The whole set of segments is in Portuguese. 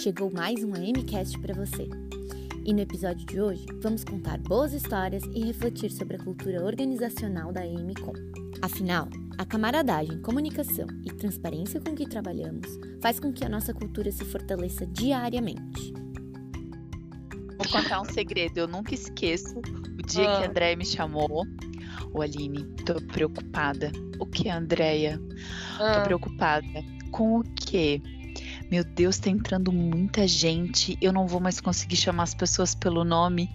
Chegou mais um AMcast para você. E no episódio de hoje, vamos contar boas histórias e refletir sobre a cultura organizacional da AMCom. Afinal, a camaradagem, comunicação e transparência com que trabalhamos faz com que a nossa cultura se fortaleça diariamente. Vou contar um segredo, eu nunca esqueço o dia ah. que a Andréia me chamou. Ô Aline, tô preocupada. O que, Andréia? Ah. Tô preocupada. Com o quê? Meu Deus, tá entrando muita gente. Eu não vou mais conseguir chamar as pessoas pelo nome.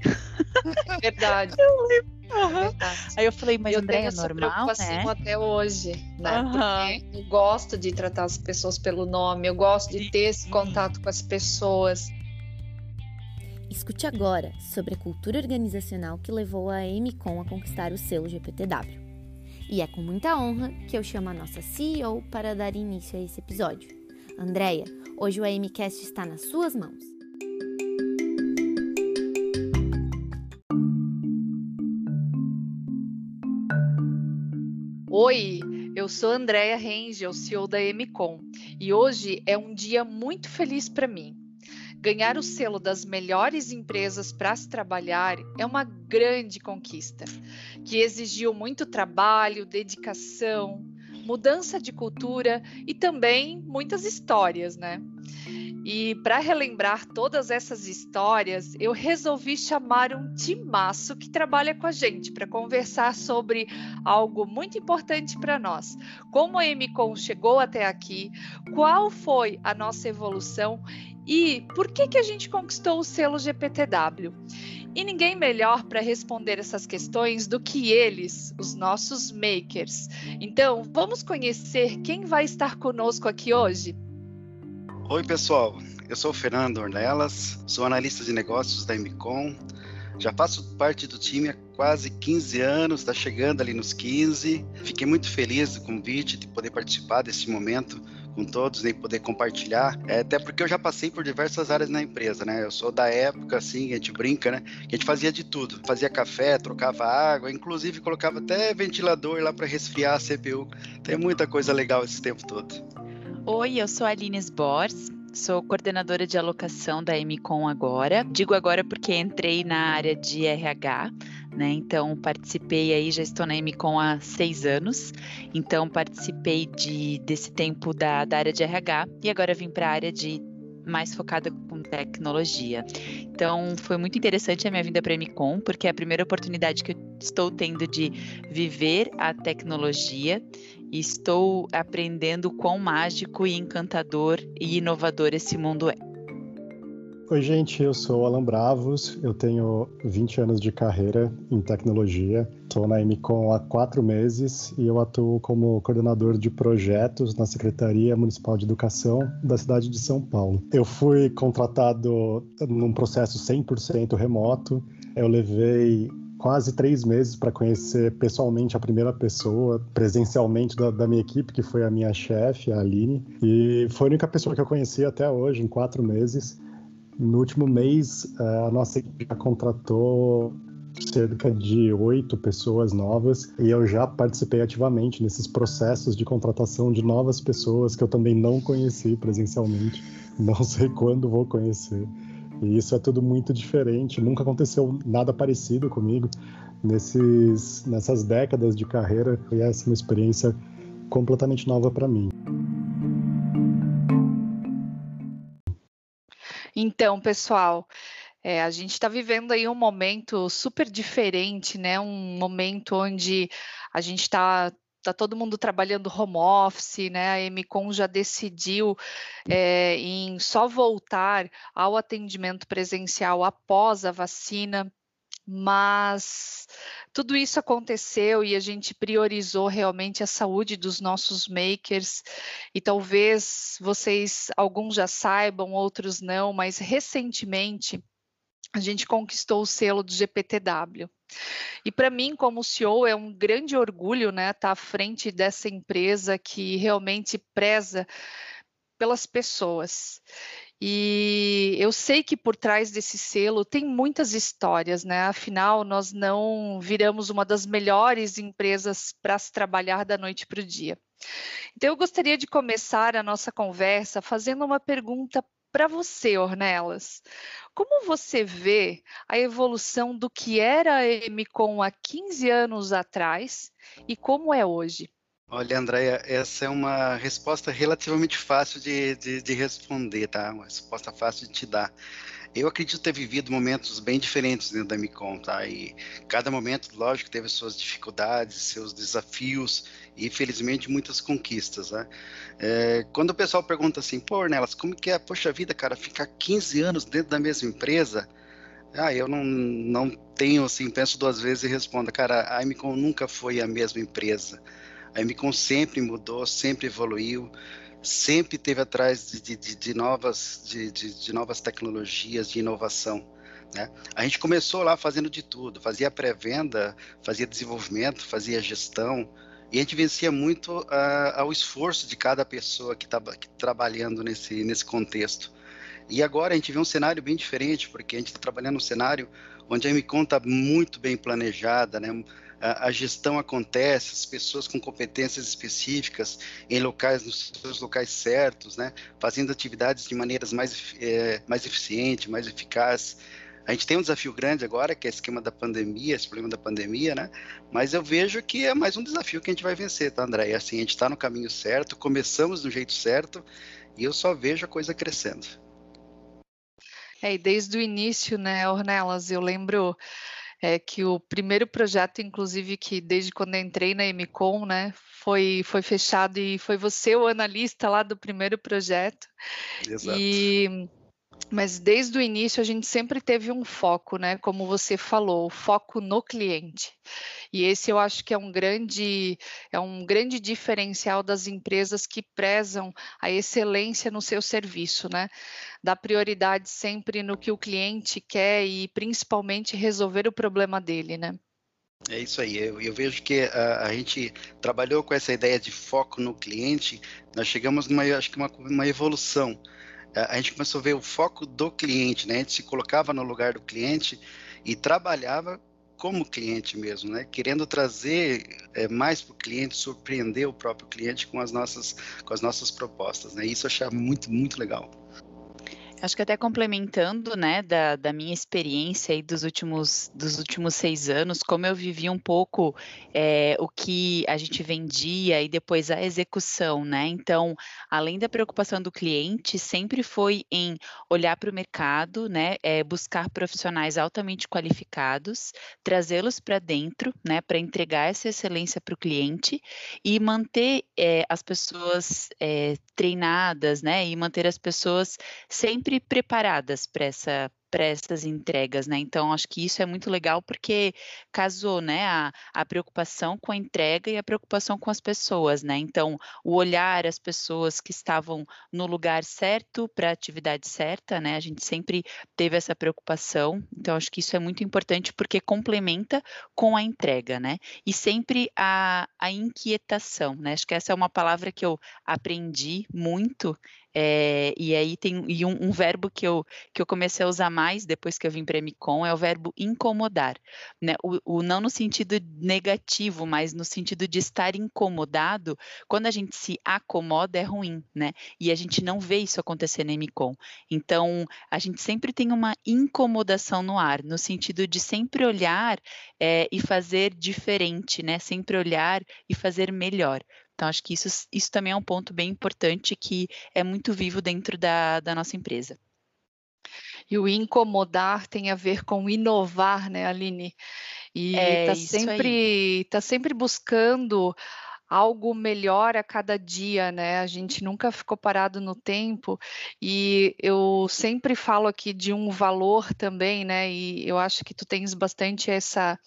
Verdade. Eu lembro. Uhum. Aí eu falei, mas eu André, tenho é normal, né? até hoje, né? Uhum. Porque eu gosto de tratar as pessoas pelo nome, eu gosto de ter esse contato com as pessoas. Escute agora sobre a cultura organizacional que levou a AMCOM a conquistar o selo GPTW. E é com muita honra que eu chamo a nossa CEO para dar início a esse episódio. Andréia, hoje o AMCast está nas suas mãos. Oi, eu sou Andréia Rengel, CEO da MCOM, e hoje é um dia muito feliz para mim. Ganhar o selo das melhores empresas para se trabalhar é uma grande conquista, que exigiu muito trabalho, dedicação, mudança de cultura e também muitas histórias, né? E para relembrar todas essas histórias, eu resolvi chamar um timaço que trabalha com a gente para conversar sobre algo muito importante para nós. Como a MCOM chegou até aqui, qual foi a nossa evolução e por que, que a gente conquistou o selo GPTW? E ninguém melhor para responder essas questões do que eles, os nossos makers. Então, vamos conhecer quem vai estar conosco aqui hoje? Oi, pessoal. Eu sou o Fernando Ornelas, sou analista de negócios da MCOM. Já faço parte do time há quase 15 anos, está chegando ali nos 15. Fiquei muito feliz do convite de poder participar desse momento com todos e poder compartilhar. É, até porque eu já passei por diversas áreas na empresa, né? Eu sou da época, assim, a gente brinca, né? Que a gente fazia de tudo. Fazia café, trocava água, inclusive colocava até ventilador lá para resfriar a CPU. Tem muita coisa legal esse tempo todo. Oi, eu sou a Aline Sbors, sou coordenadora de alocação da MCOM agora. Digo agora porque entrei na área de RH, né? Então participei aí, já estou na MCOM há seis anos, então participei de, desse tempo da, da área de RH e agora vim para a área de mais focada com tecnologia. Então, foi muito interessante a minha vinda para a MCOM, porque é a primeira oportunidade que eu estou tendo de viver a tecnologia e estou aprendendo quão mágico e encantador e inovador esse mundo é. Oi, gente, eu sou Alan Bravos, eu tenho 20 anos de carreira em tecnologia, estou na MCOM há quatro meses e eu atuo como coordenador de projetos na Secretaria Municipal de Educação da cidade de São Paulo. Eu fui contratado num processo 100% remoto, eu levei quase três meses para conhecer pessoalmente a primeira pessoa, presencialmente da, da, minha equipe, que foi a minha chefe, a Aline. E foi a única pessoa que eu conheci até hoje, em quatro meses. No último mês, eh, a nossa equipe já contratou cerca de oito pessoas novas e eu já participei ativamente nesses processos de contratação de novas pessoas que eu também não conheci presencialmente, não sei quando vou conhecer. E isso é tudo muito diferente, nunca aconteceu nada parecido comigo nesses, nessas décadas de carreira, e essa é uma experiência completamente nova para mim. Então, pessoal, é, a gente está vivendo aí um momento super diferente, né? Um momento onde a gente está tá todo mundo trabalhando home office, né? A MCOM já decidiu é, em só voltar ao atendimento presencial após a vacina, mas tudo isso aconteceu e a gente priorizou realmente a saúde dos nossos makers e talvez vocês alguns já saibam, outros não, mas recentemente a gente conquistou o selo do GPTW. E para mim, como CEO, é um grande orgulho né, estar tá à frente dessa empresa que realmente preza pelas pessoas. E eu sei que por trás desse selo tem muitas histórias, né? Afinal, nós não viramos uma das melhores empresas para se trabalhar da noite para o dia. Então, eu gostaria de começar a nossa conversa fazendo uma pergunta para você, Ornelas, como você vê a evolução do que era a Emicom há 15 anos atrás e como é hoje? Olha, Andréia, essa é uma resposta relativamente fácil de, de, de, responder, tá? Uma resposta fácil de te dar. Eu acredito ter vivido momentos bem diferentes dentro da Micom, tá? E cada momento, lógico, teve suas dificuldades, seus desafios e, felizmente, muitas conquistas, né? É, quando o pessoal pergunta assim, pô, Nelas, como que é, poxa vida, cara, ficar 15 anos dentro da mesma empresa? Ah, eu não, não tenho, assim, penso duas vezes e respondo, cara, a Micom nunca foi a mesma empresa. A Micom sempre mudou, sempre evoluiu, sempre teve atrás de, de, de novas, de, de, novas tecnologias, de inovação. Né? A gente começou lá fazendo de tudo, fazia pré-venda, fazia desenvolvimento, fazia gestão, e a gente vencia muito uh, ao esforço de cada pessoa que estava trabalhando nesse, nesse contexto. E agora a gente vê um cenário bem diferente, porque a gente está trabalhando num cenário onde a MCON está muito bem planejada, né? A, gestão acontece, as pessoas com competências específicas em locais, nos seus locais certos, né, fazendo atividades de maneiras mais, é, mais eficientes, mais eficazes. A gente tem um desafio grande agora, que é o esquema da pandemia, esse problema da pandemia, né? Mas eu vejo que é mais um desafio que a gente vai vencer, tá, André? E assim, a gente está no caminho certo, começamos do jeito certo, e eu só vejo a coisa crescendo. É, e desde o início, né, Ornelas, eu lembro é que o primeiro projeto, inclusive, que desde quando entrei na MCOM, né, foi, foi fechado e foi você o analista lá do primeiro projeto. Exato. E mas desde o início a gente sempre teve um foco, né? Como você falou, o foco no cliente. E esse eu acho que é um grande, é um grande diferencial das empresas que prezam a excelência no seu serviço, né? Dá prioridade sempre no que o cliente quer e principalmente resolver o problema dele, né? É isso aí. Eu, eu vejo que a, a, gente trabalhou com essa ideia de foco no cliente. Nós chegamos numa, acho que uma, uma evolução a gente começou a ver o foco do cliente, né? A gente se colocava no lugar do cliente e trabalhava como cliente mesmo, né? Querendo trazer é, mais para o cliente, surpreender o próprio cliente com as nossas, com as nossas propostas, né? Isso eu achava muito, muito legal. Acho que até complementando, né, da, da minha experiência aí dos últimos, dos últimos seis anos, como eu vivi um pouco é, o que a gente vendia e depois a execução, né? Então, além da preocupação do cliente, sempre foi em olhar para o mercado, né, é, buscar profissionais altamente qualificados, trazê-los para dentro, né, para entregar essa excelência para o cliente e manter é, as pessoas treinadas, né, e manter as pessoas sempre sempre preparadas para essa para essas entregas, né? Então, acho que isso é muito legal porque casou, né, a, a preocupação com a entrega e a preocupação com as pessoas, né? Então, o olhar as pessoas que estavam no lugar certo para a atividade certa, né? A gente sempre teve essa preocupação. Então, acho que isso é muito importante porque complementa com a entrega, né? E sempre a, a inquietação, né? Acho que essa é uma palavra que eu aprendi muito é, e aí tem e um, um, verbo que eu, que eu comecei a usar mais depois que eu vim para a Micom é o verbo incomodar. Né? O, o, não no sentido negativo, mas no sentido de estar incomodado. Quando a gente se acomoda, é ruim, né? E a gente não vê isso acontecer na Micom. Então, a gente sempre tem uma incomodação no ar, no sentido de sempre olhar é, e fazer diferente, né? Sempre olhar e fazer melhor. Então, acho que isso, isso também é um ponto bem importante que é muito vivo dentro da, da nossa empresa. E o incomodar tem a ver com inovar, né, Aline? E é, tá sempre, tá sempre buscando algo melhor a cada dia, né? A gente nunca ficou parado no tempo e eu sempre falo aqui de um valor também, né? E eu acho que tu tens bastante essa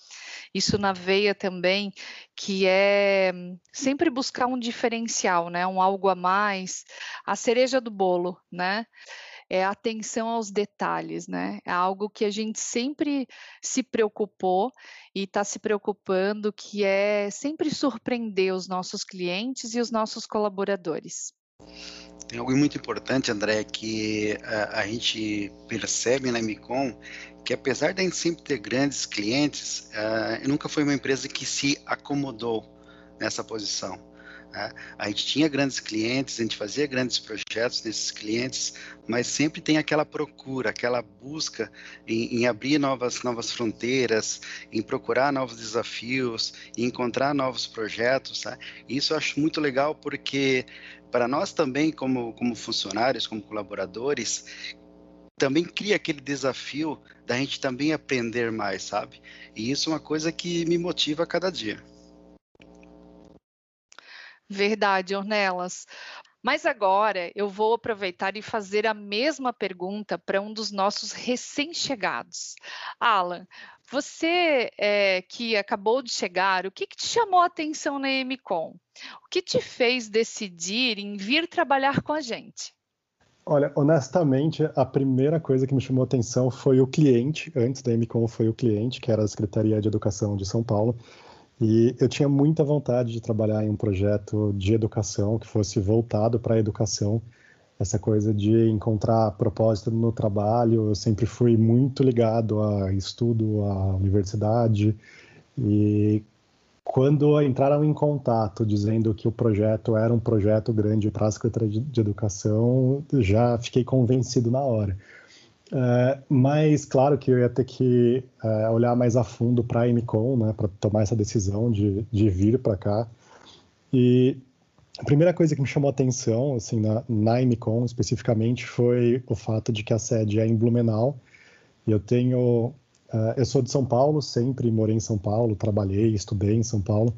isso na veia também, que é sempre buscar um diferencial, né? Um algo a mais, a cereja do bolo, né? É atenção aos detalhes, né? É algo que a gente sempre se preocupou e está se preocupando, que é sempre surpreender os nossos clientes e os nossos colaboradores. Tem algo muito importante, André, que a, a gente percebe na Micom, que apesar de a gente sempre ter grandes clientes, uh, nunca foi uma empresa que se acomodou nessa posição. Né? A gente tinha grandes clientes, a gente fazia grandes projetos nesses clientes, mas sempre tem aquela procura, aquela busca em, em abrir novas, novas fronteiras, em procurar novos desafios, em encontrar novos projetos. Né? Isso eu acho muito legal porque para nós também, como, como funcionários, como colaboradores, também cria aquele desafio da gente também aprender mais, sabe? E isso é uma coisa que me motiva a cada dia. Verdade, Ornelas. Mas agora eu vou aproveitar e fazer a mesma pergunta para um dos nossos recém-chegados. Alan, você é, que acabou de chegar, o que, que te chamou a atenção na Emicom? O que te fez decidir em vir trabalhar com a gente? Olha, honestamente, a primeira coisa que me chamou a atenção foi o cliente. Antes da Emicom foi o cliente, que era a Secretaria de Educação de São Paulo. E eu tinha muita vontade de trabalhar em um projeto de educação que fosse voltado para a educação, essa coisa de encontrar propósito no trabalho. Eu sempre fui muito ligado a estudo, à universidade. E quando entraram em contato dizendo que o projeto era um projeto grande para a Secretaria de Educação, já fiquei convencido na hora. É, mas claro que eu ia ter que é, olhar mais a fundo para a MCOM, né, para tomar essa decisão de, de vir para cá. E a primeira coisa que me chamou a atenção, assim, na, na MCOM especificamente, foi o fato de que a sede é em Blumenau. Eu tenho, uh, eu sou de São Paulo, sempre morei em São Paulo, trabalhei, estudei em São Paulo.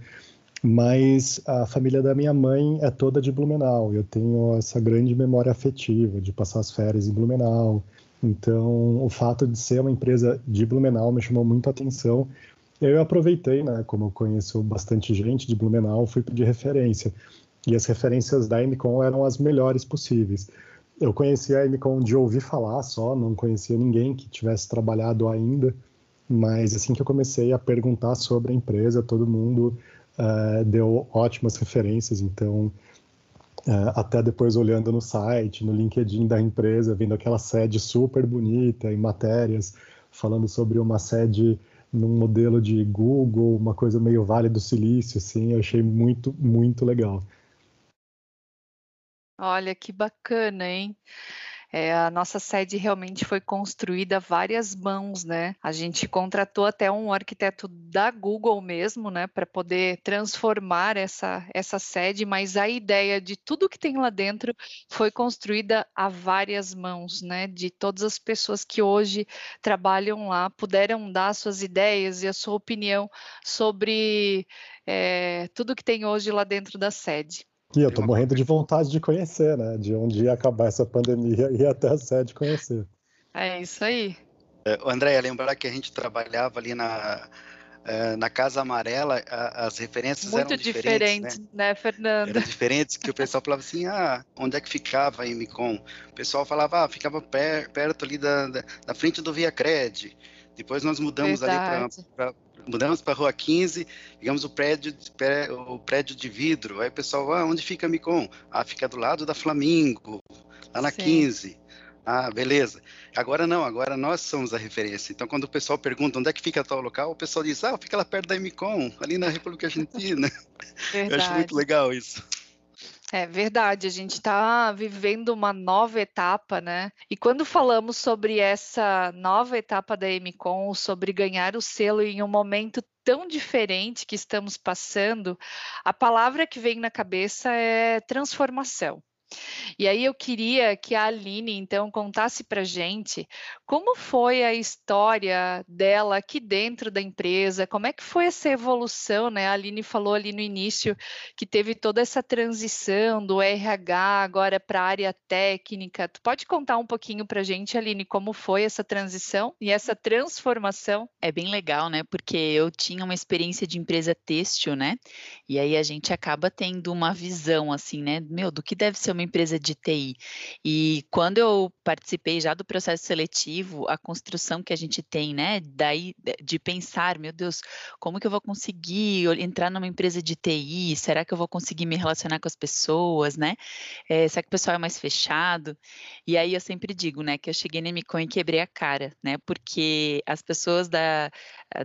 Mas a família da minha mãe é toda de Blumenau. Eu tenho essa grande memória afetiva de passar as férias em Blumenau, então, o fato de ser uma empresa de Blumenau me chamou muito a atenção. Eu aproveitei, né, como eu conheço bastante gente de Blumenau, fui pedir referência. E as referências da MCOM eram as melhores possíveis. Eu conhecia a MCOM de ouvir falar só, não conhecia ninguém que tivesse trabalhado ainda, mas assim que eu comecei a perguntar sobre a empresa, todo mundo uh, deu ótimas referências, então até depois olhando no site, no LinkedIn da empresa, vendo aquela sede super bonita em matérias, falando sobre uma sede num modelo de Google, uma coisa meio Vale do Silício, assim, eu achei muito, muito legal. Olha que bacana, hein? É, a nossa sede realmente foi construída várias mãos, né? A gente contratou até um arquiteto da Google mesmo, né, para poder transformar essa, essa sede, mas a ideia de tudo que tem lá dentro foi construída a várias mãos, né? De todas as pessoas que hoje trabalham lá puderam dar suas ideias e a sua opinião sobre é, tudo que tem hoje lá dentro da sede. E eu tô morrendo de vontade de conhecer, né? De um dia acabar essa pandemia e ir até a sede conhecer. É isso aí. É, André, lembrar que a gente trabalhava ali na, é, na Casa Amarela, as referências Muito eram diferentes, diferentes, né? né, Fernando? Eram diferentes, que o pessoal falava assim, ah, onde é que ficava a Emicom? O pessoal falava, ah, ficava per, perto ali da, da, da, frente do Via Cred. Depois nós mudamos Verdade. ali para mudamos para a Rua 15, digamos o prédio, o prédio de vidro. Aí o pessoal, ah, onde fica a Micom? Ah, fica do lado da Flamingo, lá na Sim. 15. Ah, beleza. Agora não, agora nós somos a referência. Então, quando o pessoal pergunta onde é que fica tal local, o pessoal diz, ah, fica lá perto da Emicom, ali na República Argentina. Eu acho muito legal isso. É verdade, a gente está vivendo uma nova etapa, né? E quando falamos sobre essa nova etapa da MCOM, sobre ganhar o selo em um momento tão diferente que estamos passando, a palavra que vem na cabeça é transformação. E aí eu queria que a Aline, então, contasse para gente como foi a história dela aqui dentro da empresa, como é que foi essa evolução, né? A Aline falou ali no início que teve toda essa transição do RH agora para a área técnica. Tu pode contar um pouquinho para gente, Aline, como foi essa transição e essa transformação? É bem legal, né? Porque eu tinha uma experiência de empresa têxtil, né? E aí a gente acaba tendo uma visão assim, né? Meu, do que deve ser uma empresa de TI. E quando eu participei já do processo seletivo, a construção que a gente tem, né, daí de pensar, meu Deus, como que eu vou conseguir entrar numa empresa de TI? Será que eu vou conseguir me relacionar com as pessoas, né? É, será que o pessoal é mais fechado? E aí eu sempre digo, né, que eu cheguei na Micon e quebrei a cara, né? Porque as pessoas da,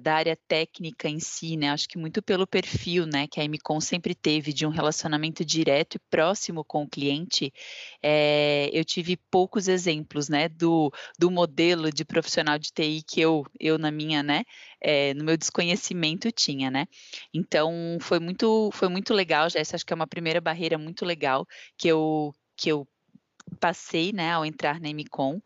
da área técnica em si, né, acho que muito pelo perfil, né, que a Micon sempre teve de um relacionamento direto e próximo com o cliente, é, eu tive poucos exemplos, né, do, do modelo de profissional de TI que eu, eu na minha, né, é, no meu desconhecimento tinha, né? Então foi muito, foi muito legal, essa acho que é uma primeira barreira muito legal que eu que eu passei, né, ao entrar na MCOM,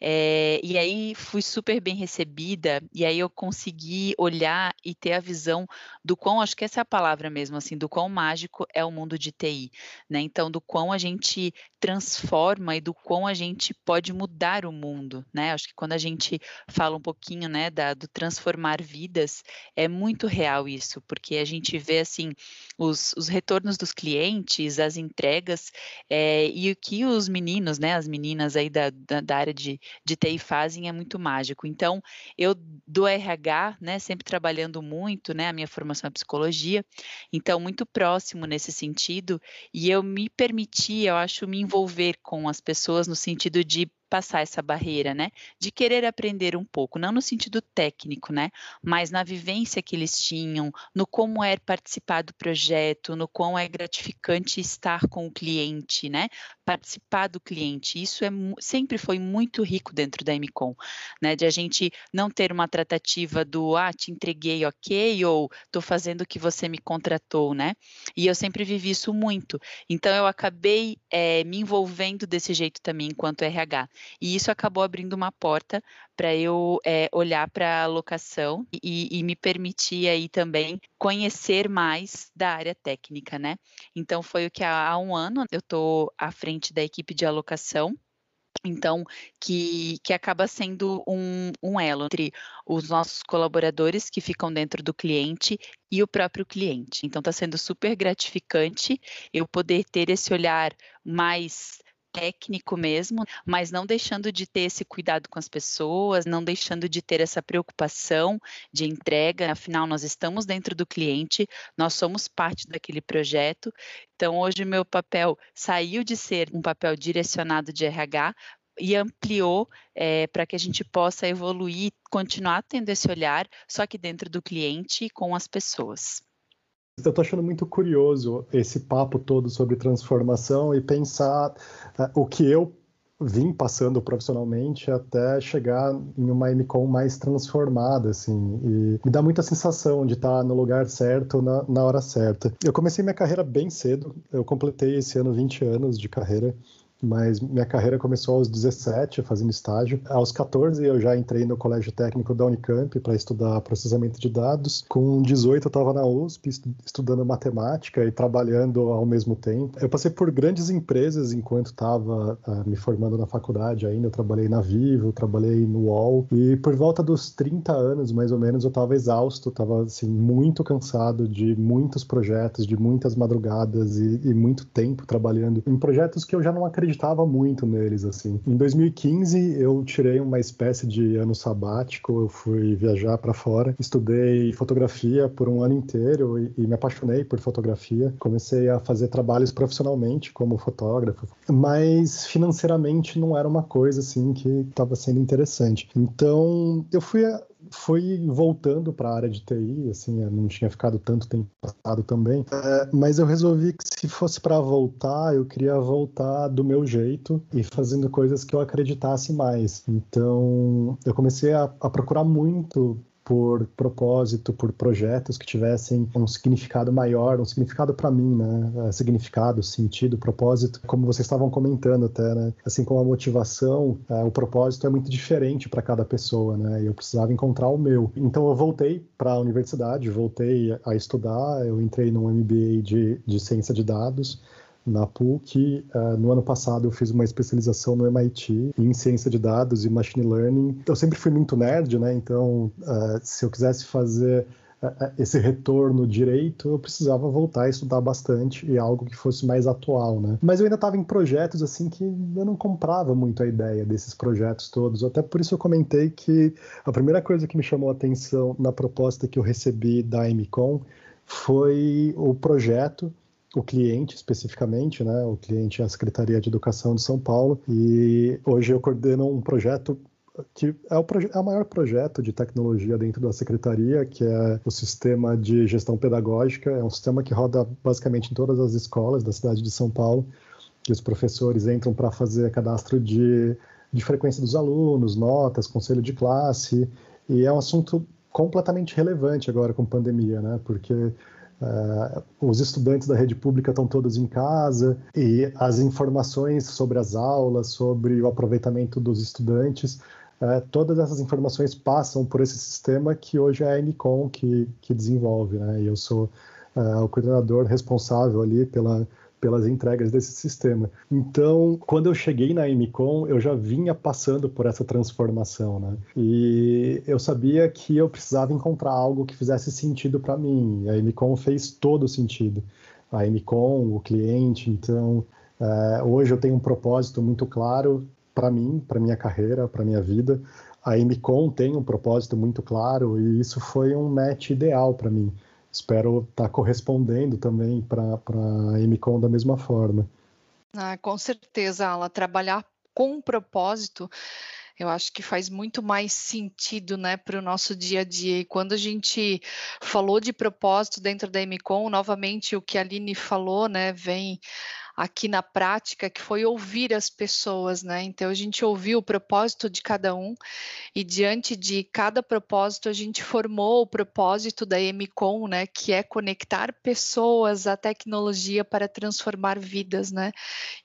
é, e aí fui super bem recebida, e aí eu consegui olhar e ter a visão do quão, acho que essa é a palavra mesmo, assim, do quão mágico é o mundo de TI, né, então do quão a gente transforma e do quão a gente pode mudar o mundo, né, acho que quando a gente fala um pouquinho, né, da, do transformar vidas, é muito real isso, porque a gente vê, assim, os, os retornos dos clientes, as entregas, é, e o que os meninos meninos, né, as meninas aí da, da, da, área de, de TI fazem é muito mágico. Então, eu do RH, né, sempre trabalhando muito, né, a minha formação é psicologia, então muito próximo nesse sentido, e eu me permiti, eu acho, me envolver com as pessoas no sentido de passar essa barreira, né? De querer aprender um pouco, não no sentido técnico, né? Mas na vivência que eles tinham, no como é participar do projeto, no quão é gratificante estar com o cliente, né? Participar do cliente. Isso é sempre foi muito rico dentro da MCOM, né? De a gente não ter uma tratativa do ah, te entreguei, ok, ou tô fazendo o que você me contratou, né? E eu sempre vivi isso muito. Então eu acabei é, me envolvendo desse jeito também enquanto RH. E isso acabou abrindo uma porta para eu é, olhar para a locação e, e, me permitir aí também conhecer mais da área técnica, né? Então foi o que há, um ano eu estou à frente da equipe de alocação então, que, que acaba sendo um, um, elo entre os nossos colaboradores que ficam dentro do cliente e o próprio cliente. Então, está sendo super gratificante eu poder ter esse olhar mais técnico mesmo, mas não deixando de ter esse cuidado com as pessoas, não deixando de ter essa preocupação de entrega, afinal nós estamos dentro do cliente, nós somos parte daquele projeto. Então hoje meu papel saiu de ser um papel direcionado de RH e ampliou é, para que a gente possa evoluir, continuar tendo esse olhar, só que dentro do cliente e com as pessoas. Eu estou achando muito curioso esse papo todo sobre transformação e pensar uh, o que eu vim passando profissionalmente até chegar em uma MCOM mais transformada, assim, e me dá muita sensação de estar no lugar certo, na, na hora certa. Eu comecei minha carreira bem cedo, eu completei esse ano 20 anos de carreira, mas minha carreira começou aos 17, fazendo estágio. Aos 14, eu já entrei no colégio técnico da Unicamp para estudar processamento de dados. Com 18, eu estava na USP estudando matemática e trabalhando ao mesmo tempo. Eu passei por grandes empresas enquanto estava uh, me formando na faculdade ainda. Eu trabalhei na Vivo, trabalhei no UOL. E por volta dos 30 anos, mais ou menos, eu estava exausto, estava assim, muito cansado de muitos projetos, de muitas madrugadas e, e muito tempo trabalhando em projetos que eu já não acreditava acreditava muito neles, assim. Em 2015, eu tirei uma espécie de ano sabático, eu fui viajar para fora, estudei fotografia por um ano inteiro e, e me apaixonei por fotografia. Comecei a fazer trabalhos profissionalmente como fotógrafo, mas financeiramente não era uma coisa assim que estava sendo interessante. Então, eu fui foi voltando para a área de TI, assim, eu não tinha ficado tanto tempo passado também, é, mas eu resolvi que se fosse para voltar, eu queria voltar do meu jeito e fazendo coisas que eu acreditasse mais. Então, eu comecei a, a procurar muito por propósito, por projetos que tivessem um significado maior, um significado para mim, né? É, significado, sentido, propósito, como vocês estavam comentando até, né? Assim como a motivação, é, o propósito é muito diferente para cada pessoa, né? Eu precisava encontrar o meu. Então eu voltei para a universidade, voltei a estudar, eu entrei no MBA de, de ciência de dados na PUC. Uh, no ano passado eu fiz uma especialização no MIT em ciência de dados e machine learning. Eu sempre fui muito nerd, né? Então, uh, se eu quisesse fazer esse retorno direito, eu precisava voltar a estudar bastante e algo que fosse mais atual, né? Mas eu ainda estava em projetos assim que eu não comprava muito a ideia desses projetos todos. Até por isso eu comentei que a primeira coisa que me chamou a atenção na proposta que eu recebi da MCOM foi o projeto o cliente especificamente, né? O cliente é a Secretaria de Educação de São Paulo e hoje eu coordeno um projeto que é o, é o maior projeto de tecnologia dentro da secretaria, que é o sistema de gestão pedagógica. É um sistema que roda basicamente em todas as escolas da cidade de São Paulo, que os professores entram para fazer cadastro de, de frequência dos alunos, notas, conselho de classe, e é um assunto completamente relevante agora com pandemia, né? Porque uh, os estudantes da rede pública estão todos em casa e as informações sobre as aulas, sobre o aproveitamento dos estudantes é, todas essas informações passam por esse sistema que hoje é a MCOM que, que desenvolve, né? Eu sou é, o coordenador responsável ali pela, pelas entregas desse sistema. Então, quando eu cheguei na MCOM, eu já vinha passando por essa transformação, né? E eu sabia que eu precisava encontrar algo que fizesse sentido para mim. A MCOM fez todo sentido. A MCOM, o cliente, então, é, hoje eu tenho um propósito muito claro para mim, para minha carreira, para minha vida. A MCOM tem um propósito muito claro e isso foi um match ideal para mim. Espero estar tá correspondendo também para a MCOM da mesma forma. Ah, com certeza, Ala. Trabalhar com propósito eu acho que faz muito mais sentido né, para o nosso dia a dia. E quando a gente falou de propósito dentro da MCOM, novamente o que a Aline falou, né, vem aqui na prática, que foi ouvir as pessoas, né? Então a gente ouviu o propósito de cada um e diante de cada propósito a gente formou o propósito da MCOM, né? Que é conectar pessoas à tecnologia para transformar vidas, né?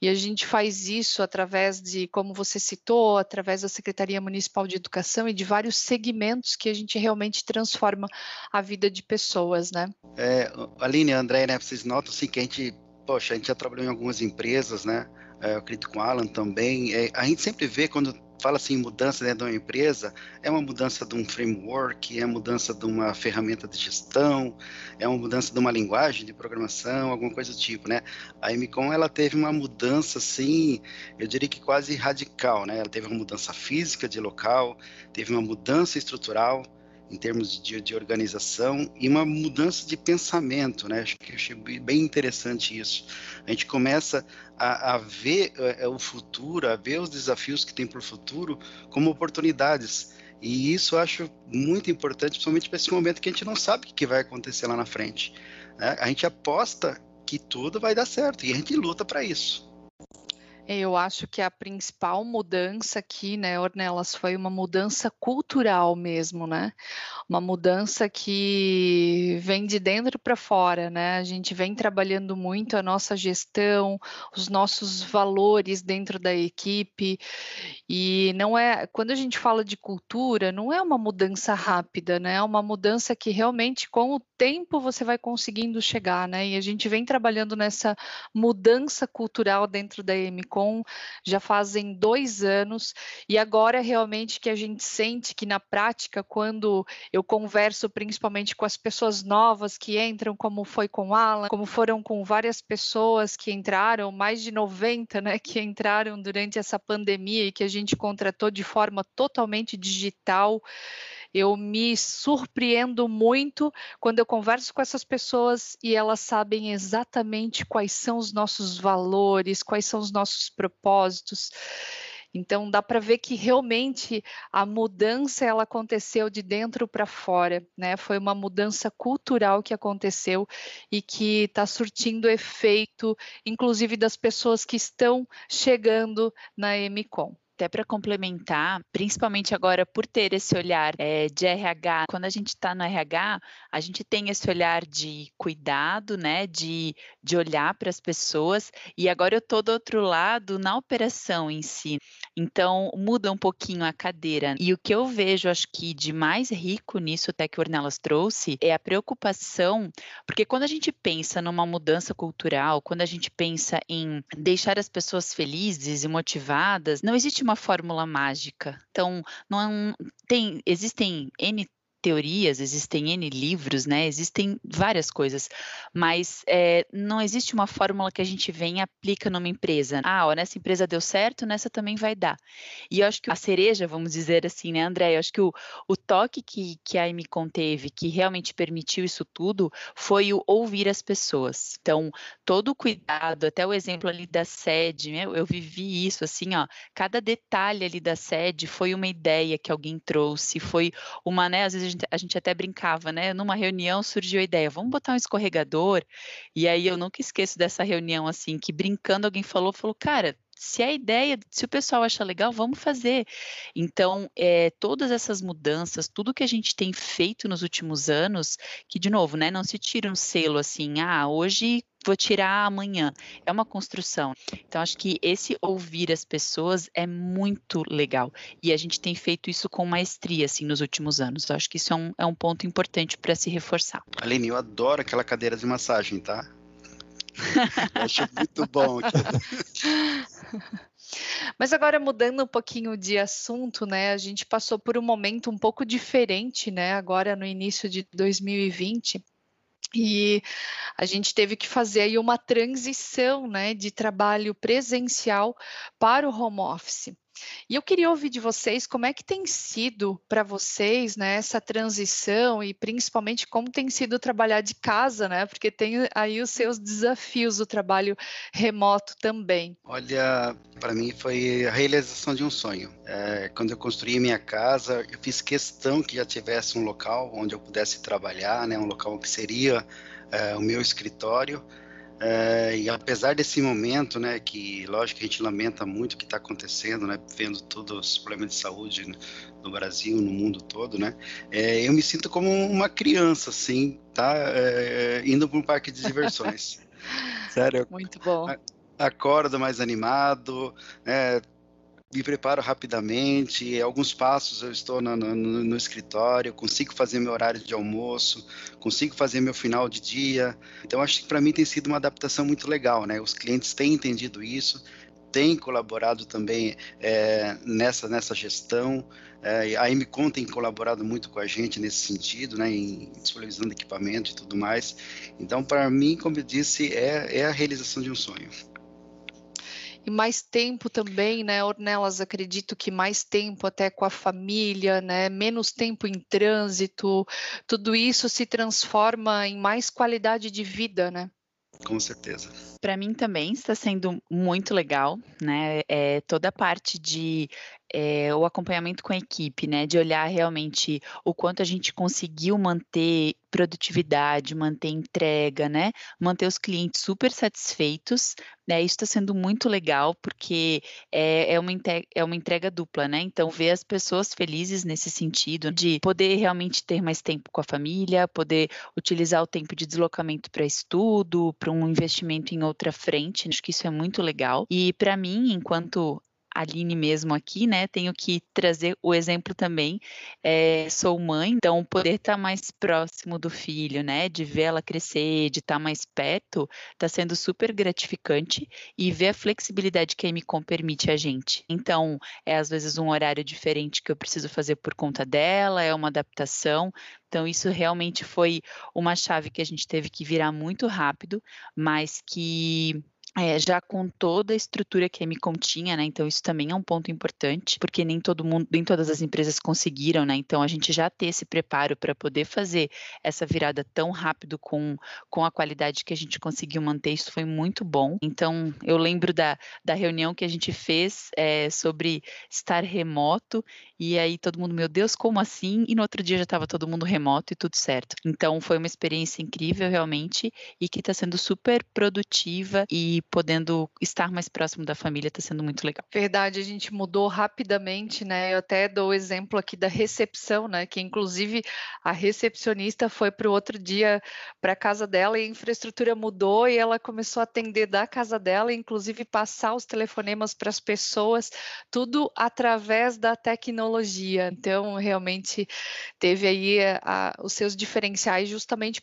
E a gente faz isso através de, como você citou, através da Secretaria Municipal de Educação e de vários segmentos que a gente realmente transforma a vida de pessoas, né? É, Aline, André, né? Vocês notam assim que a gente poxa, a gente já trabalhou em algumas empresas, né? É, eu acredito com o Alan também. É, a gente sempre vê quando fala assim mudança dentro de uma empresa, é uma mudança de um framework, é uma mudança de uma ferramenta de gestão, é uma mudança de uma linguagem de programação, alguma coisa do tipo, né? A MCOM ela teve uma mudança assim, eu diria que quase radical, né? Ela teve uma mudança física de local, teve uma mudança estrutural, em termos de, de, organização e uma mudança de pensamento, né? Acho que achei bem interessante isso. A gente começa a, a ver é, o futuro, a ver os desafios que tem para o futuro como oportunidades. E isso eu acho muito importante, principalmente para esse momento que a gente não sabe o que vai acontecer lá na frente. Né? A gente aposta que tudo vai dar certo e a gente luta para isso. Eu acho que a principal mudança aqui, né, Ornelas, foi uma mudança cultural mesmo, né? Uma mudança que vem de dentro para fora, né? A gente vem trabalhando muito a nossa gestão, os nossos valores dentro da equipe. E não é, quando a gente fala de cultura, não é uma mudança rápida, né? É uma mudança que realmente com o tempo você vai conseguindo chegar, né? E a gente vem trabalhando nessa mudança cultural dentro da EMCO já fazem dois anos, e agora realmente que a gente sente que na prática, quando eu converso principalmente com as pessoas novas que entram, como foi com Alan, como foram com várias pessoas que entraram, mais de 90, né, que entraram durante essa pandemia e que a gente contratou de forma totalmente digital. Eu me surpreendo muito quando eu converso com essas pessoas e elas sabem exatamente quais são os nossos valores, quais são os nossos propósitos. Então dá para ver que realmente a mudança ela aconteceu de dentro para fora, né? Foi uma mudança cultural que aconteceu e que está surtindo efeito, inclusive das pessoas que estão chegando na MCOM até para complementar, principalmente agora por ter esse olhar é, de RH, quando a gente está no RH, a gente tem esse olhar de cuidado, né, de, de olhar para as pessoas, e agora eu estou do outro lado na operação em si. Então, muda um pouquinho a cadeira. E o que eu vejo, acho que de mais rico nisso, até que o Ornelas trouxe, é a preocupação, porque quando a gente pensa numa mudança cultural, quando a gente pensa em deixar as pessoas felizes e motivadas, não existe uma fórmula mágica. Então, não é tem, existem N teorias, existem N livros, né? Existem várias coisas, mas é, não existe uma fórmula que a gente vem e aplica numa empresa. Ah, ó, nessa empresa deu certo, nessa também vai dar. E eu acho que a cereja, vamos dizer assim, né, André? Eu acho que o, o toque que, que a Emicon teve, que realmente permitiu isso tudo, foi o ouvir as pessoas. Então, todo o cuidado, até o exemplo ali da sede, eu, eu vivi isso, assim, ó, cada detalhe ali da sede foi uma ideia que alguém trouxe, foi uma, né, às vezes gente, a gente até brincava, né? Numa reunião surgiu a ideia, vamos botar um escorregador. E aí eu nunca esqueço dessa reunião assim, que brincando alguém falou, falou, cara, se a ideia, se o pessoal acha legal, vamos fazer. Então, é, todas essas mudanças, tudo que a gente tem feito nos últimos anos, que de novo, né, não se tira um selo assim, ah, hoje vou tirar amanhã. É uma construção. Então, acho que esse ouvir as pessoas é muito legal. E a gente tem feito isso com maestria, assim, nos últimos anos. Acho que isso é um, é um ponto importante para se reforçar. Aline, eu adoro aquela cadeira de massagem, tá? Acho muito bom. Mas agora mudando um pouquinho de assunto, né? A gente passou por um momento um pouco diferente, né? Agora no início de 2020, e a gente teve que fazer aí uma transição né, de trabalho presencial para o home office. E eu queria ouvir de vocês como é que tem sido para vocês né, essa transição e principalmente como tem sido trabalhar de casa, né? Porque tem aí os seus desafios do trabalho remoto também. Olha, para mim foi a realização de um sonho. É, quando eu construí minha casa, eu fiz questão que já tivesse um local onde eu pudesse trabalhar, né? Um local que seria é, o meu escritório. É, e apesar desse momento, né, que lógico que a gente lamenta muito o que está acontecendo, né, vendo todos os problemas de saúde no Brasil, no mundo todo, né, é, eu me sinto como uma criança, assim, tá, é, indo para um parque de diversões. Sério. Muito bom. Acordo mais animado, né, me preparo rapidamente, alguns passos eu estou no, no, no, escritório, consigo fazer meu horário de almoço, consigo fazer meu final de dia. Então, acho que para mim tem sido uma adaptação muito legal, né? Os clientes têm entendido isso, têm colaborado também é, nessa, nessa gestão. É, a MCON tem colaborado muito com a gente nesse sentido, né, em disponibilizando equipamento e tudo mais. Então, para mim, como eu disse, é, é a realização de um sonho e mais tempo também, né, Ornelas, acredito que mais tempo até com a família, né, menos tempo em trânsito, tudo isso se transforma em mais qualidade de vida, né? Com certeza. Para mim também está sendo muito legal, né? É, toda a parte de é, o acompanhamento com a equipe, né? De olhar realmente o quanto a gente conseguiu manter produtividade, manter entrega, né? Manter os clientes super satisfeitos, né? Isso está sendo muito legal porque é, é, uma entrega, é uma entrega dupla, né? Então, ver as pessoas felizes nesse sentido de poder realmente ter mais tempo com a família, poder utilizar o tempo de deslocamento para estudo, para um investimento em outra frente, acho que isso é muito legal. E para mim, enquanto Aline mesmo aqui, né? Tenho que trazer o exemplo também. É, sou mãe, então poder estar tá mais próximo do filho, né? De vê-la crescer, de estar tá mais perto, está sendo super gratificante e ver a flexibilidade que a MCOM permite a gente. Então, é às vezes um horário diferente que eu preciso fazer por conta dela, é uma adaptação, então, isso realmente foi uma chave que a gente teve que virar muito rápido, mas que é, já com toda a estrutura que a Emicom tinha, né? Então isso também é um ponto importante, porque nem todo mundo, nem todas as empresas conseguiram, né? Então a gente já ter esse preparo para poder fazer essa virada tão rápido com, com a qualidade que a gente conseguiu manter, isso foi muito bom. Então eu lembro da, da reunião que a gente fez é, sobre estar remoto, e aí todo mundo, meu Deus, como assim? E no outro dia já estava todo mundo remoto e tudo certo. Então foi uma experiência incrível realmente e que está sendo super produtiva e podendo estar mais próximo da família está sendo muito legal. Verdade, a gente mudou rapidamente, né? Eu até dou o exemplo aqui da recepção, né? Que inclusive a recepcionista foi para o outro dia para a casa dela e a infraestrutura mudou e ela começou a atender da casa dela, inclusive passar os telefonemas para as pessoas, tudo através da tecnologia. Então, realmente teve aí a, os seus diferenciais justamente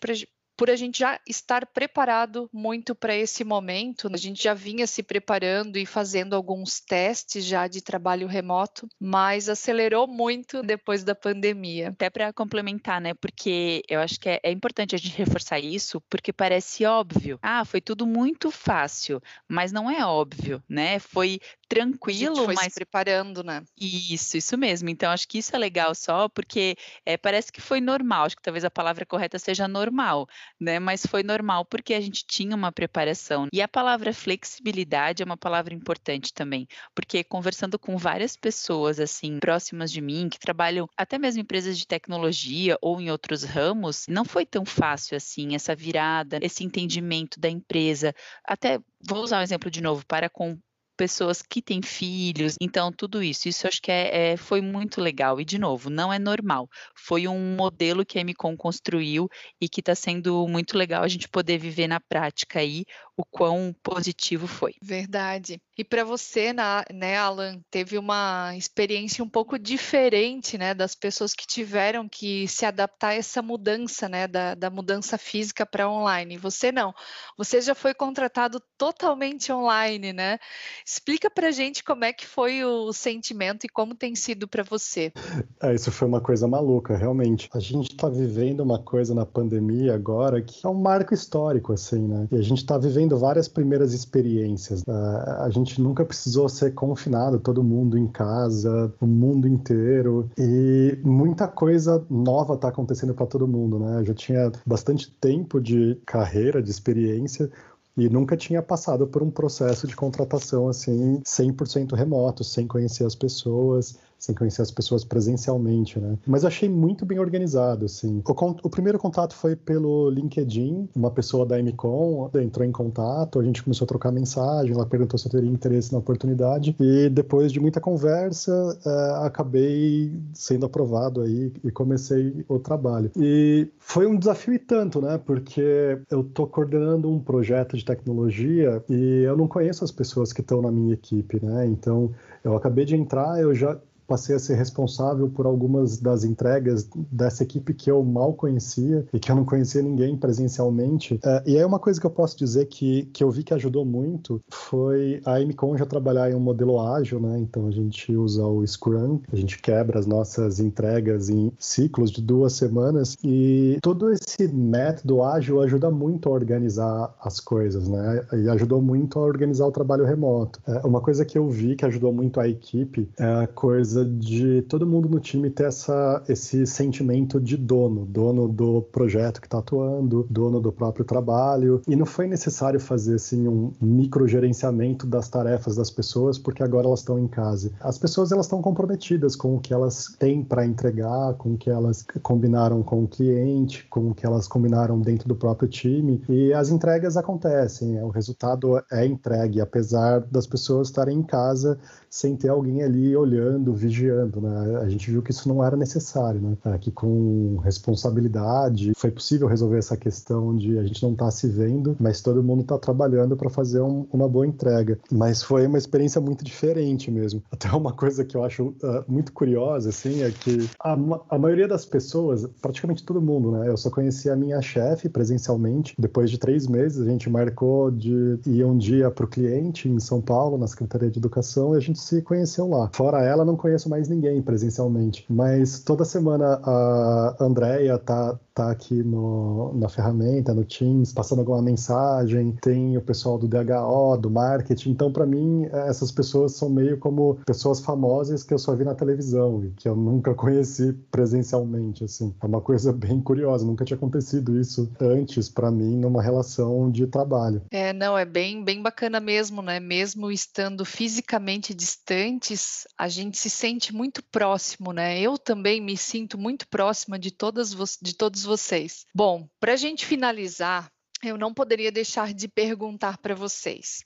por a gente já estar preparado muito para esse momento. A gente já vinha se preparando e fazendo alguns testes já de trabalho remoto, mas acelerou muito depois da pandemia. Até para complementar, né? Porque eu acho que é, é importante a gente reforçar isso, porque parece óbvio. Ah, foi tudo muito fácil, mas não é óbvio, né? Foi tranquilo, foi mas se preparando, né? Isso, isso mesmo. Então acho que isso é legal só porque é, parece que foi normal. Acho que talvez a palavra correta seja normal, né? Mas foi normal porque a gente tinha uma preparação. E a palavra flexibilidade é uma palavra importante também, porque conversando com várias pessoas assim próximas de mim que trabalham até mesmo em empresas de tecnologia ou em outros ramos, não foi tão fácil assim essa virada, esse entendimento da empresa. Até vou usar um exemplo de novo para com pessoas que têm filhos, então tudo isso, isso acho que é, é, foi muito legal e de novo, não é normal, foi um modelo que a MCOM construiu e que está sendo muito legal a gente poder viver na prática aí o quão positivo foi. Verdade. E para você, né, Alan, teve uma experiência um pouco diferente, né, das pessoas que tiveram que se adaptar a essa mudança, né, da, da mudança física para online. Você não. Você já foi contratado totalmente online, né? Explica para gente como é que foi o sentimento e como tem sido para você. É, isso foi uma coisa maluca, realmente. A gente está vivendo uma coisa na pandemia agora que é um marco histórico, assim, né? E a gente está vivendo várias primeiras experiências. Uh, a gente nunca precisou ser confinado, todo mundo em casa, o mundo inteiro. E muita coisa nova está acontecendo para todo mundo, né? Eu já tinha bastante tempo de carreira, de experiência, e nunca tinha passado por um processo de contratação assim 100% remoto, sem conhecer as pessoas, sem conhecer as pessoas presencialmente, né? Mas achei muito bem organizado, assim. O, o, primeiro contato foi pelo LinkedIn, uma pessoa da MCOM entrou em contato, a gente começou a trocar mensagem, ela perguntou se eu teria interesse na oportunidade e depois de muita conversa, uh, acabei sendo aprovado aí e comecei o trabalho. E foi um desafio e tanto, né? Porque eu tô coordenando um projeto de tecnologia e eu não conheço as pessoas que estão na minha equipe, né? Então, eu acabei de entrar, eu já passei a ser responsável por algumas das entregas dessa equipe que eu mal conhecia e que eu não conhecia ninguém presencialmente. É, e aí uma coisa que eu posso dizer que, que eu vi que ajudou muito foi a MCON já trabalhar em um modelo ágil, né? Então a gente usa o Scrum, a gente quebra as nossas entregas em ciclos de duas semanas e todo esse método ágil ajuda muito a organizar as coisas, né? E ajudou muito a organizar o trabalho remoto. É, uma coisa que eu vi que ajudou muito a equipe é a coisa de todo mundo no time ter essa, esse sentimento de dono, dono do projeto que está atuando, dono do próprio trabalho. E não foi necessário fazer assim um microgerenciamento das tarefas das pessoas, porque agora elas estão em casa. As pessoas elas estão comprometidas com o que elas têm para entregar, com o que elas combinaram com o cliente, com o que elas combinaram dentro do próprio time. E as entregas acontecem, o resultado é entregue, apesar das pessoas estarem em casa sem ter alguém ali olhando, vigiando, né? A gente viu que isso não era necessário, né? É, que com responsabilidade foi possível resolver essa questão de a gente não estar tá se vendo, mas todo mundo está trabalhando para fazer um, uma boa entrega. Mas foi uma experiência muito diferente mesmo. Até uma coisa que eu acho uh, muito curiosa, assim, é que a, a maioria das pessoas, praticamente todo mundo, né? Eu só conheci a minha chefe presencialmente. Depois de três meses, a gente marcou de ir um dia para o cliente em São Paulo, na Secretaria de Educação, e a gente se conheceu lá. Fora ela, não conheço mais ninguém presencialmente. Mas toda semana a Andrea tá, tá aqui no, na ferramenta, no Teams, passando alguma mensagem. Tem o pessoal do DHO, do marketing. Então, para mim, essas pessoas são meio como pessoas famosas que eu só vi na televisão e que eu nunca conheci presencialmente. Assim, é uma coisa bem curiosa. Nunca tinha acontecido isso antes para mim numa relação de trabalho. É, não, é bem, bem bacana mesmo, né? Mesmo estando fisicamente distantes, a gente se sente muito próximo, né? Eu também me sinto muito próxima de todas de todos vocês. Bom, para a gente finalizar, eu não poderia deixar de perguntar para vocês.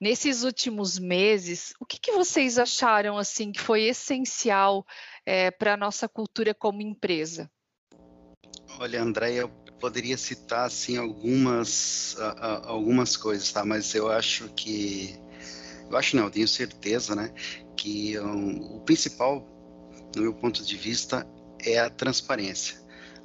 Nesses últimos meses, o que, que, vocês acharam assim que foi essencial é, para a nossa cultura como empresa? Olha, Andréia, eu poderia citar assim algumas algumas coisas, tá? Mas eu acho que eu acho não, eu tenho certeza, né, que um, o principal, no meu ponto de vista, é a transparência.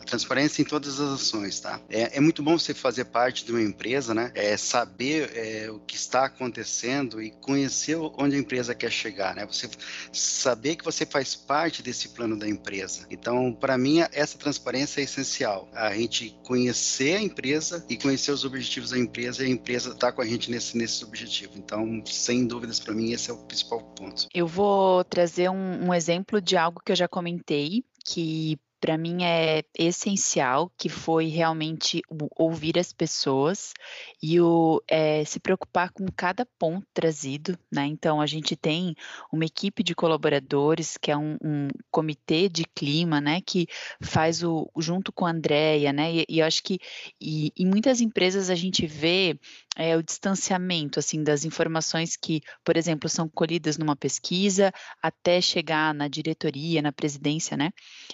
Transparência em todas as ações, tá? É, é, muito bom você fazer parte de uma empresa, né? É saber é, o que está acontecendo e conhecer onde a empresa quer chegar, né? Você saber que você faz parte desse plano da empresa. Então, para mim, essa transparência é essencial. A gente conhecer a empresa e conhecer os objetivos da empresa e a empresa está com a gente nesse, nesse objetivo. Então, sem dúvidas, para mim, esse é o principal ponto. Eu vou trazer um, um exemplo de algo que eu já comentei, que para mim é essencial, que foi realmente ouvir as pessoas e o, é, se preocupar com cada ponto trazido, né? Então a gente tem uma equipe de colaboradores que é um, um comitê de clima, né? Que faz o junto com a Andrea, né? E, e eu acho que e, em muitas empresas a gente vê é, o distanciamento assim das informações que, por exemplo, são colhidas numa pesquisa até chegar na diretoria, na presidência, né?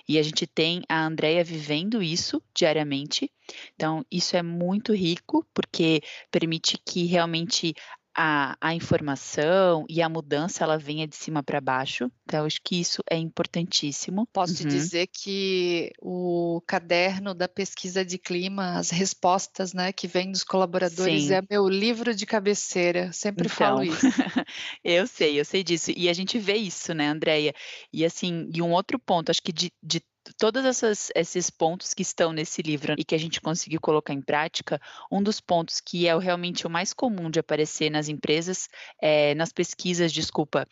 E a gente tem a Andrea vivendo isso diariamente. Então, isso é muito rico, porque permite que realmente a, a informação e a mudança ela venha de cima para baixo. Então, eu acho que isso é importantíssimo. Posso te uhum. dizer que o caderno da pesquisa de clima, as respostas né, que vem dos colaboradores, Sim. é meu livro de cabeceira. Sempre então, falo isso. eu sei, eu sei disso. E a gente vê isso, né, Andréia? E assim, e um outro ponto, acho que de, de todos essas, esses pontos que estão nesse livro e que a gente conseguiu colocar em prática, um dos pontos que é realmente o mais comum de aparecer nas empresas, é, nas pesquisas, desculpa,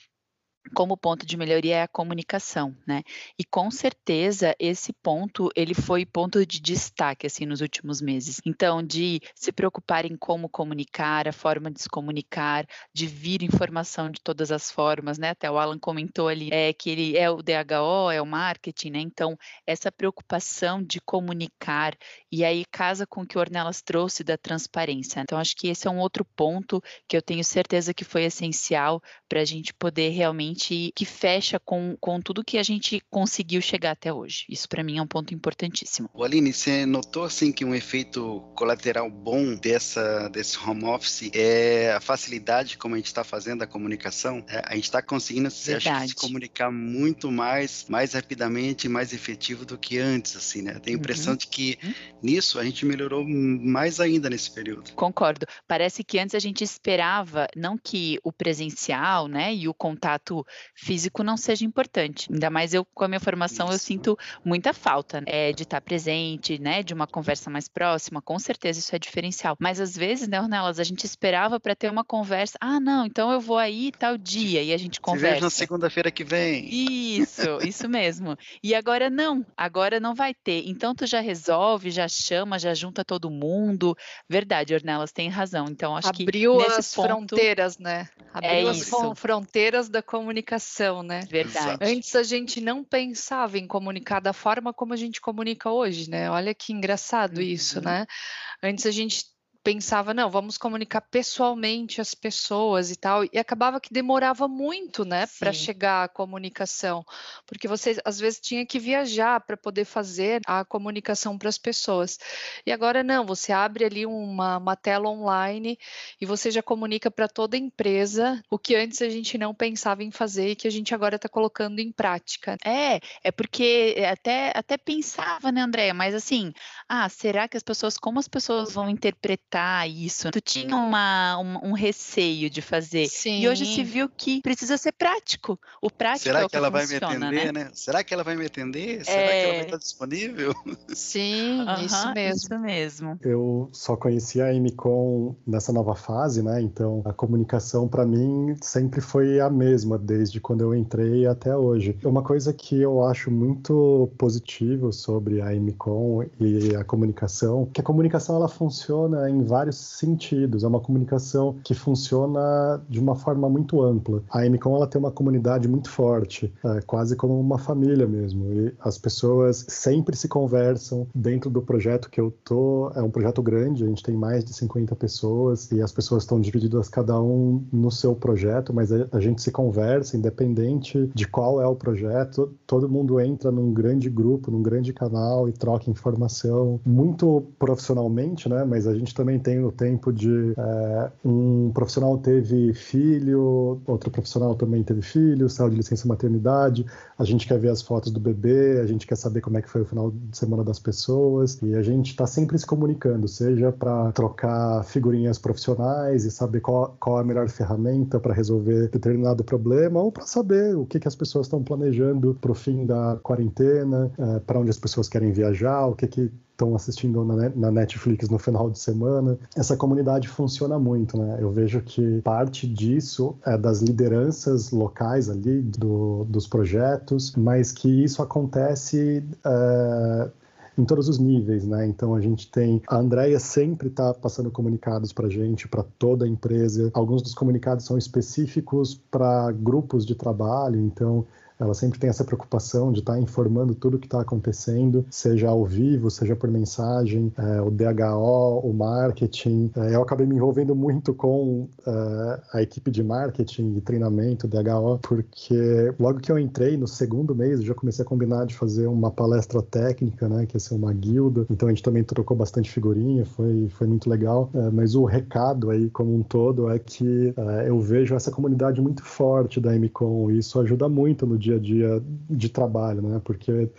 como ponto de melhoria é a comunicação, né? E com certeza esse ponto ele foi ponto de destaque assim nos últimos meses. Então, de se preocupar em como comunicar, a forma de se comunicar, de vir informação de todas as formas, né? Até o Alan comentou ali é que ele é o DHO, é o marketing, né? Então, essa preocupação de comunicar e aí casa com o que o Ornelas trouxe da transparência. Então, acho que esse é um outro ponto que eu tenho certeza que foi essencial para a gente poder realmente gente que fecha com, com tudo que a gente conseguiu chegar até hoje. Isso para mim é um ponto importantíssimo. O Aline, você notou assim que um efeito colateral bom dessa desse home office é a facilidade como a gente está fazendo a comunicação? É, a gente está conseguindo se, se comunicar muito mais, mais rapidamente, mais efetivo do que antes, assim, né? Tenho a impressão uhum. de que uhum. nisso a gente melhorou mais ainda nesse período. Concordo. Parece que antes a gente esperava não que o presencial, né, e o contato físico não seja importante. Ainda mais eu, com a minha formação, Isso. eu sinto muita falta né, de estar presente, né, de uma conversa mais próxima. Com certeza isso é diferencial. Mas às vezes, né, Ornelas, a gente esperava para ter uma conversa. Ah, não, então eu vou aí tal dia e a gente conversa. Se veja na segunda-feira que vem. Isso, isso mesmo. E agora não, agora não vai ter. Então tu já resolve, já chama, já junta todo mundo. Verdade, Ornelas tem razão. Então acho Abriu que Abriu as ponto, fronteiras, né? Abriu é as isso. fronteiras da comunicação comunicação, né? Verdade. Antes a gente não pensava em comunicar da forma como a gente comunica hoje, né? Olha que engraçado uhum. isso, né? Antes a gente pensava, não, vamos comunicar pessoalmente as pessoas e tal, e acabava que demorava muito, né, para chegar à comunicação, porque você às vezes tinha que viajar para poder fazer a comunicação para as pessoas. E agora não, você abre ali uma, uma tela online e você já comunica para toda a empresa o que antes a gente não pensava em fazer e que a gente agora está colocando em prática. É, é porque até, até pensava, né, Andréia, mas assim, ah, será que as pessoas, como as pessoas vão interpretar isso. Tu tinha uma, um, um receio de fazer. Sim. E hoje se viu que precisa ser prático. O prático Será é o que, ela vai me atender, né? né? Será que ela vai me atender? Será é... que ela vai estar disponível? Sim, uhum, isso mesmo. Isso mesmo. Eu só conheci a Emicom nessa nova fase, né? Então a comunicação para mim sempre foi a mesma desde quando eu entrei até hoje. Uma coisa que eu acho muito positivo sobre a Emicom e a comunicação, que a comunicação ela funciona em vários sentidos. É uma comunicação que funciona de uma forma muito ampla. A MCOM ela tem uma comunidade muito forte, é, quase como uma família mesmo. E as pessoas sempre se conversam dentro do projeto que eu tô. É um projeto grande, a gente tem mais de 50 pessoas e as pessoas estão divididas cada um no seu projeto, mas a, gente se conversa independente de qual é o projeto. Todo mundo entra num grande grupo, num grande canal e troca informação muito profissionalmente, né? Mas a gente também também tem o tempo de é, um profissional teve filho, outro profissional também teve filho, saiu de licença maternidade, a gente quer ver as fotos do bebê, a gente quer saber como é que foi o final de semana das pessoas e a gente está sempre se comunicando, seja para trocar figurinhas profissionais e saber qual, qual a melhor ferramenta para resolver determinado problema ou para saber o que, que as pessoas estão planejando para o fim da quarentena, é, para onde as pessoas querem viajar, o que que estão assistindo na Netflix no final de semana. Essa comunidade funciona muito, né? Eu vejo que parte disso é das lideranças locais ali do, dos projetos, mas que isso acontece é, em todos os níveis, né? Então a gente tem a Andrea sempre está passando comunicados para gente, para toda a empresa. Alguns dos comunicados são específicos para grupos de trabalho, então ela sempre tem essa preocupação de estar tá informando tudo o que está acontecendo, seja ao vivo, seja por mensagem, é, o DHO, o marketing. É, eu acabei me envolvendo muito com é, a equipe de marketing e treinamento, DHO, porque logo que eu entrei, no segundo mês, eu já comecei a combinar de fazer uma palestra técnica, né, que ia ser uma guilda. Então a gente também trocou bastante figurinha, foi, foi muito legal. É, mas o recado aí, como um todo, é que é, eu vejo essa comunidade muito forte da MCOM e isso ajuda muito no dia dia a dia de trabalho, né? Porque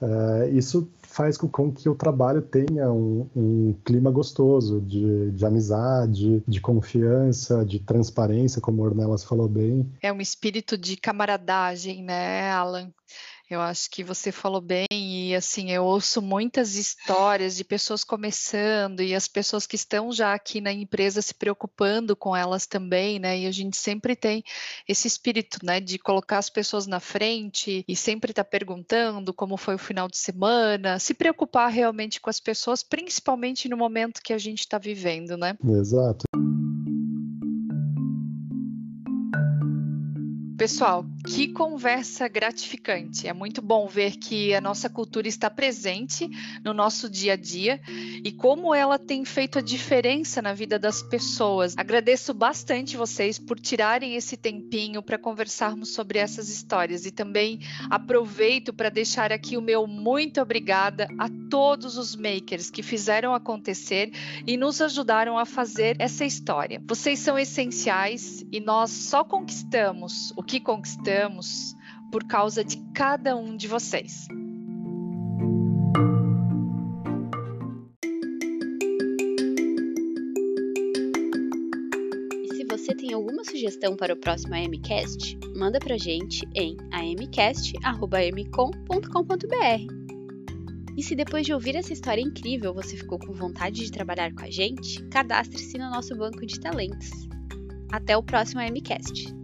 é, isso faz com que o trabalho tenha um, um clima gostoso de, de, amizade, de confiança, de transparência, como Ornelas falou bem. É um espírito de camaradagem, né, Alan? Eu acho que você falou bem e assim, eu ouço muitas histórias de pessoas começando e as pessoas que estão já aqui na empresa se preocupando com elas também, né? E a gente sempre tem esse espírito, né, de colocar as pessoas na frente e sempre estar tá perguntando como foi o final de semana, se preocupar realmente com as pessoas, principalmente no momento que a gente está vivendo, né? Exato. Pessoal, que conversa gratificante. É muito bom ver que a nossa cultura está presente no nosso dia a dia e como ela tem feito a diferença na vida das pessoas. Agradeço bastante vocês por tirarem esse tempinho para conversarmos sobre essas histórias e também aproveito para deixar aqui o meu muito obrigada a todos os makers que fizeram acontecer e nos ajudaram a fazer essa história. Vocês são essenciais e nós só conquistamos o que conquistamos por causa de cada um de vocês. E se você tem alguma sugestão para o próximo AMcast, manda pra gente em amcast@amcom.com.br. E se depois de ouvir essa história incrível você ficou com vontade de trabalhar com a gente, cadastre-se no nosso banco de talentos. Até o próximo AMcast.